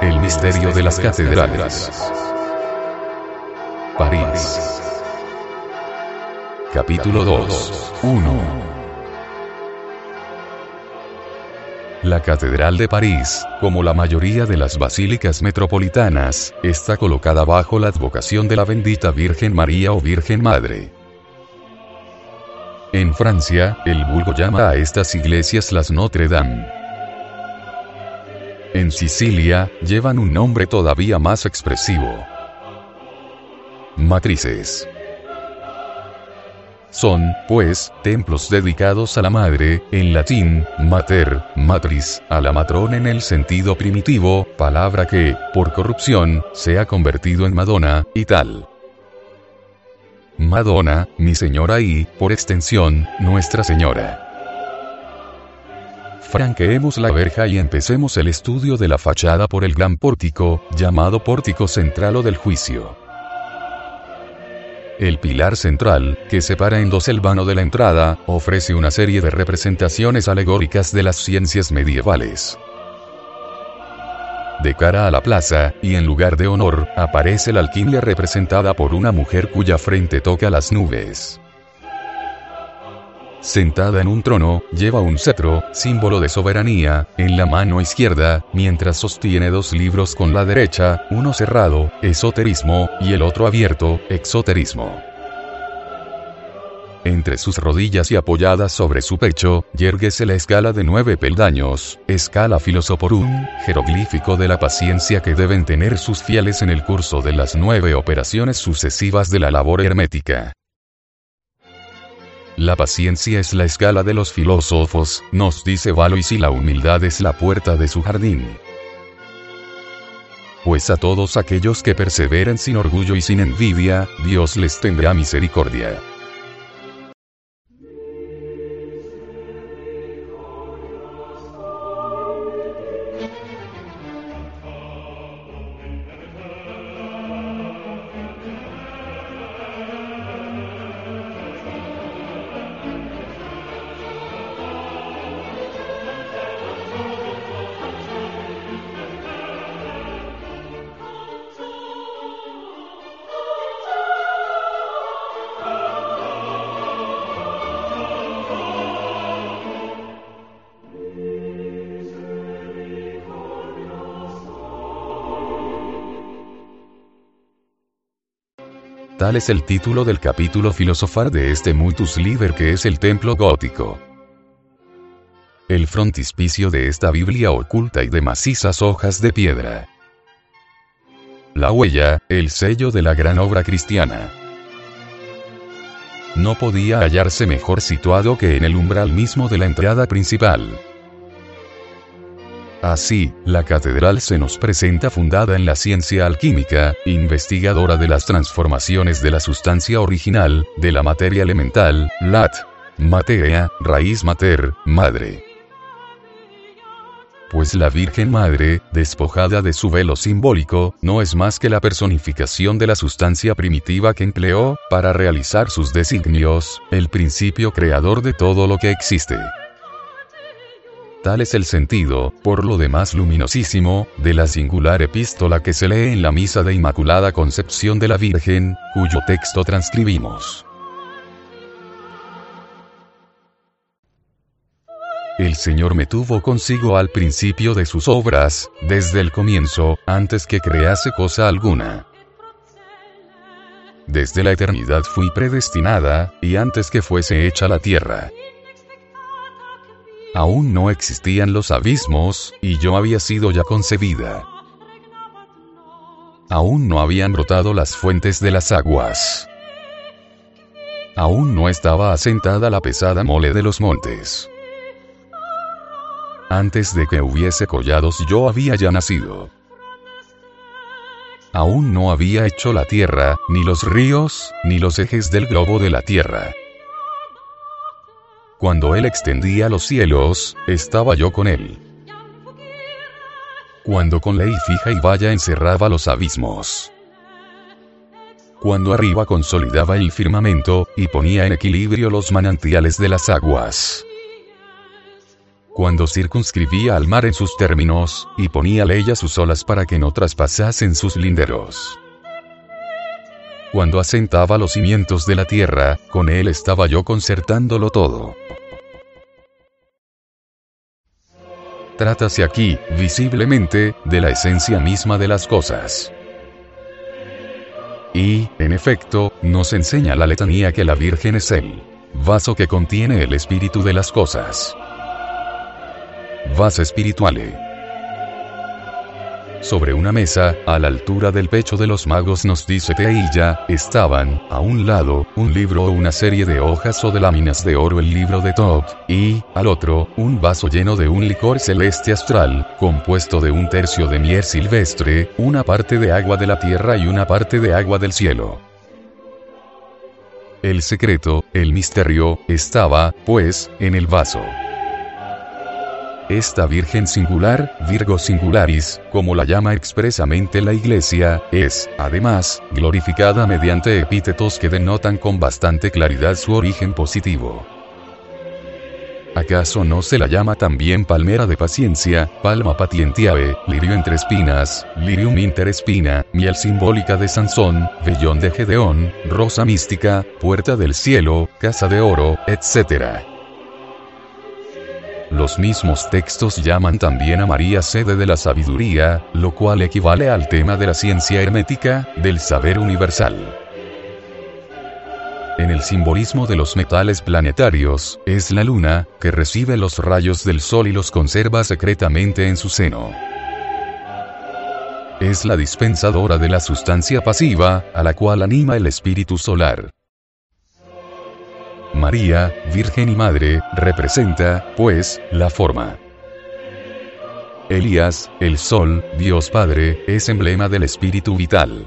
El misterio de las catedrales. París. Capítulo 2. 1. La Catedral de París, como la mayoría de las basílicas metropolitanas, está colocada bajo la advocación de la bendita Virgen María o Virgen Madre. En Francia, el vulgo llama a estas iglesias las Notre Dame. En Sicilia, llevan un nombre todavía más expresivo. Matrices. Son, pues, templos dedicados a la madre, en latín, mater, matris, a la matrona en el sentido primitivo, palabra que, por corrupción, se ha convertido en Madonna, y tal. Madonna, mi señora y, por extensión, Nuestra Señora. Franqueemos la verja y empecemos el estudio de la fachada por el gran pórtico, llamado pórtico central o del juicio. El pilar central, que separa en dos el vano de la entrada, ofrece una serie de representaciones alegóricas de las ciencias medievales. De cara a la plaza, y en lugar de honor, aparece la alquimia representada por una mujer cuya frente toca las nubes. Sentada en un trono, lleva un cetro, símbolo de soberanía, en la mano izquierda, mientras sostiene dos libros con la derecha, uno cerrado, esoterismo, y el otro abierto, exoterismo. Entre sus rodillas y apoyada sobre su pecho, yerguese la escala de nueve peldaños, escala filosoporum, jeroglífico de la paciencia que deben tener sus fieles en el curso de las nueve operaciones sucesivas de la labor hermética. La paciencia es la escala de los filósofos, nos dice Valois y la humildad es la puerta de su jardín. Pues a todos aquellos que perseveren sin orgullo y sin envidia, Dios les tendrá misericordia. Tal es el título del capítulo filosofar de este Mutus Liber que es el templo gótico. El frontispicio de esta Biblia oculta y de macizas hojas de piedra. La huella, el sello de la gran obra cristiana. No podía hallarse mejor situado que en el umbral mismo de la entrada principal. Así, la catedral se nos presenta fundada en la ciencia alquímica, investigadora de las transformaciones de la sustancia original, de la materia elemental, lat, materia, raíz mater, madre. Pues la Virgen Madre, despojada de su velo simbólico, no es más que la personificación de la sustancia primitiva que empleó, para realizar sus designios, el principio creador de todo lo que existe. Tal es el sentido, por lo demás luminosísimo, de la singular epístola que se lee en la misa de Inmaculada Concepción de la Virgen, cuyo texto transcribimos. El Señor me tuvo consigo al principio de sus obras, desde el comienzo, antes que crease cosa alguna. Desde la eternidad fui predestinada, y antes que fuese hecha la tierra. Aún no existían los abismos, y yo había sido ya concebida. Aún no habían brotado las fuentes de las aguas. Aún no estaba asentada la pesada mole de los montes. Antes de que hubiese collados yo había ya nacido. Aún no había hecho la tierra, ni los ríos, ni los ejes del globo de la tierra. Cuando Él extendía los cielos, estaba yo con Él. Cuando con ley fija y valla encerraba los abismos. Cuando arriba consolidaba el firmamento, y ponía en equilibrio los manantiales de las aguas. cuando circunscribía al mar en sus términos, y ponía ley a sus olas para que no traspasasen sus linderos. Cuando asentaba los cimientos de la tierra, con él estaba yo concertándolo todo. Trátase aquí, visiblemente, de la esencia misma de las cosas. Y, en efecto, nos enseña la letanía que la Virgen es el vaso que contiene el espíritu de las cosas. Vas espirituale. Sobre una mesa, a la altura del pecho de los magos nos dice Teilla, estaban, a un lado, un libro o una serie de hojas o de láminas de oro el libro de Tob, y, al otro, un vaso lleno de un licor celeste astral, compuesto de un tercio de miel silvestre, una parte de agua de la tierra y una parte de agua del cielo. El secreto, el misterio, estaba, pues, en el vaso. Esta Virgen singular, Virgo singularis, como la llama expresamente la Iglesia, es, además, glorificada mediante epítetos que denotan con bastante claridad su origen positivo. ¿Acaso no se la llama también palmera de paciencia, palma patientiae, lirio entre espinas, lirium inter espina, miel simbólica de Sansón, vellón de Gedeón, rosa mística, puerta del cielo, casa de oro, etc.? Los mismos textos llaman también a María sede de la sabiduría, lo cual equivale al tema de la ciencia hermética, del saber universal. En el simbolismo de los metales planetarios, es la luna, que recibe los rayos del sol y los conserva secretamente en su seno. Es la dispensadora de la sustancia pasiva, a la cual anima el espíritu solar. María, Virgen y Madre, representa, pues, la forma. Elías, el Sol, Dios Padre, es emblema del espíritu vital.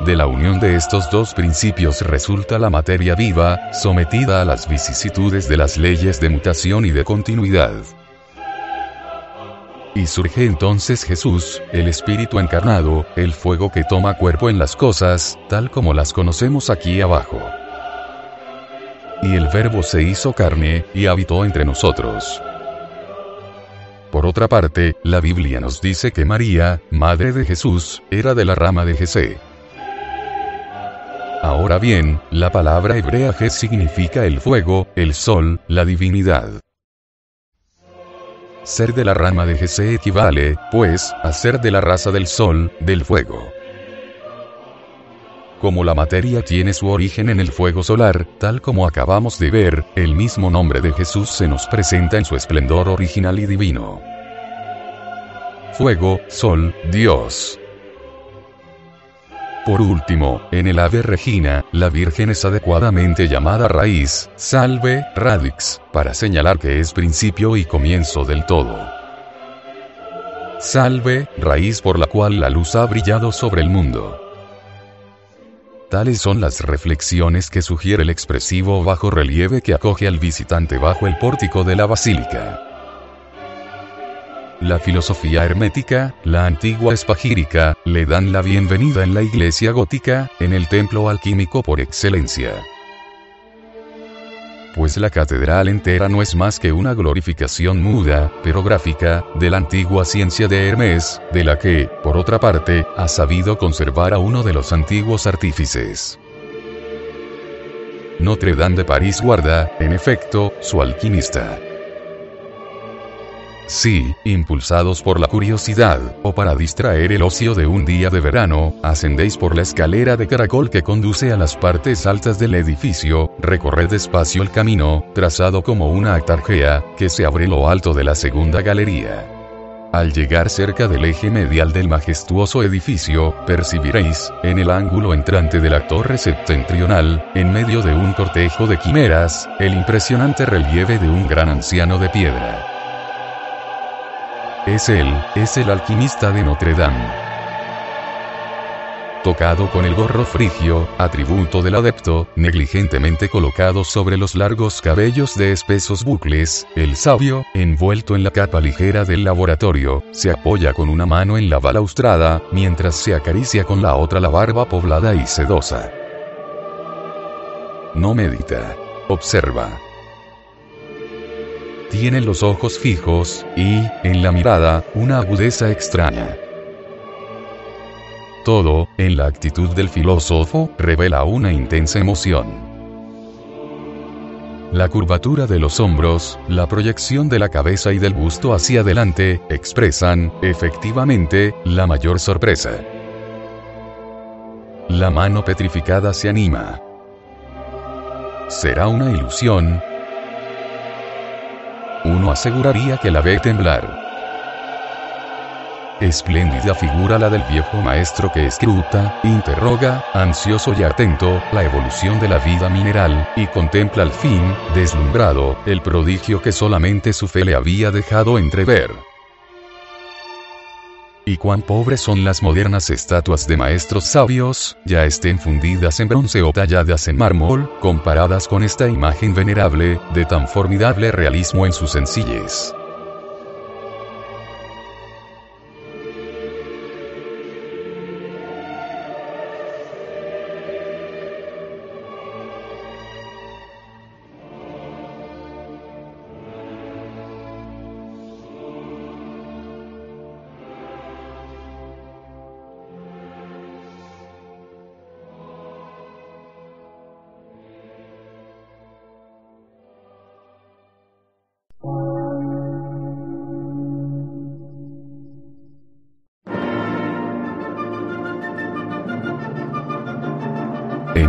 De la unión de estos dos principios resulta la materia viva, sometida a las vicisitudes de las leyes de mutación y de continuidad. Y surge entonces Jesús, el Espíritu encarnado, el fuego que toma cuerpo en las cosas, tal como las conocemos aquí abajo. Y el Verbo se hizo carne, y habitó entre nosotros. Por otra parte, la Biblia nos dice que María, madre de Jesús, era de la rama de Jesé. Ahora bien, la palabra hebrea Jes significa el fuego, el sol, la divinidad. Ser de la rama de Jesé equivale, pues, a ser de la raza del sol, del fuego. Como la materia tiene su origen en el fuego solar, tal como acabamos de ver, el mismo nombre de Jesús se nos presenta en su esplendor original y divino. Fuego, Sol, Dios. Por último, en el Ave Regina, la Virgen es adecuadamente llamada raíz, salve, radix, para señalar que es principio y comienzo del todo. Salve, raíz por la cual la luz ha brillado sobre el mundo. Tales son las reflexiones que sugiere el expresivo bajo relieve que acoge al visitante bajo el pórtico de la basílica. La filosofía hermética, la antigua espagírica, le dan la bienvenida en la iglesia gótica, en el templo alquímico por excelencia pues la catedral entera no es más que una glorificación muda, pero gráfica, de la antigua ciencia de Hermes, de la que, por otra parte, ha sabido conservar a uno de los antiguos artífices. Notre Dame de París guarda, en efecto, su alquimista. Si, impulsados por la curiosidad, o para distraer el ocio de un día de verano, ascendéis por la escalera de caracol que conduce a las partes altas del edificio, recorred despacio el camino, trazado como una actarjea, que se abre lo alto de la segunda galería. Al llegar cerca del eje medial del majestuoso edificio, percibiréis, en el ángulo entrante de la torre septentrional, en medio de un cortejo de quimeras, el impresionante relieve de un gran anciano de piedra. Es él, es el alquimista de Notre Dame. Tocado con el gorro frigio, atributo del adepto, negligentemente colocado sobre los largos cabellos de espesos bucles, el sabio, envuelto en la capa ligera del laboratorio, se apoya con una mano en la balaustrada, mientras se acaricia con la otra la barba poblada y sedosa. No medita. Observa tiene los ojos fijos, y, en la mirada, una agudeza extraña. Todo, en la actitud del filósofo, revela una intensa emoción. La curvatura de los hombros, la proyección de la cabeza y del busto hacia adelante, expresan, efectivamente, la mayor sorpresa. La mano petrificada se anima. ¿Será una ilusión? Aseguraría que la ve temblar. Espléndida figura la del viejo maestro que escruta, interroga, ansioso y atento, la evolución de la vida mineral, y contempla al fin, deslumbrado, el prodigio que solamente su fe le había dejado entrever. Y cuán pobres son las modernas estatuas de maestros sabios, ya estén fundidas en bronce o talladas en mármol, comparadas con esta imagen venerable, de tan formidable realismo en su sencillez.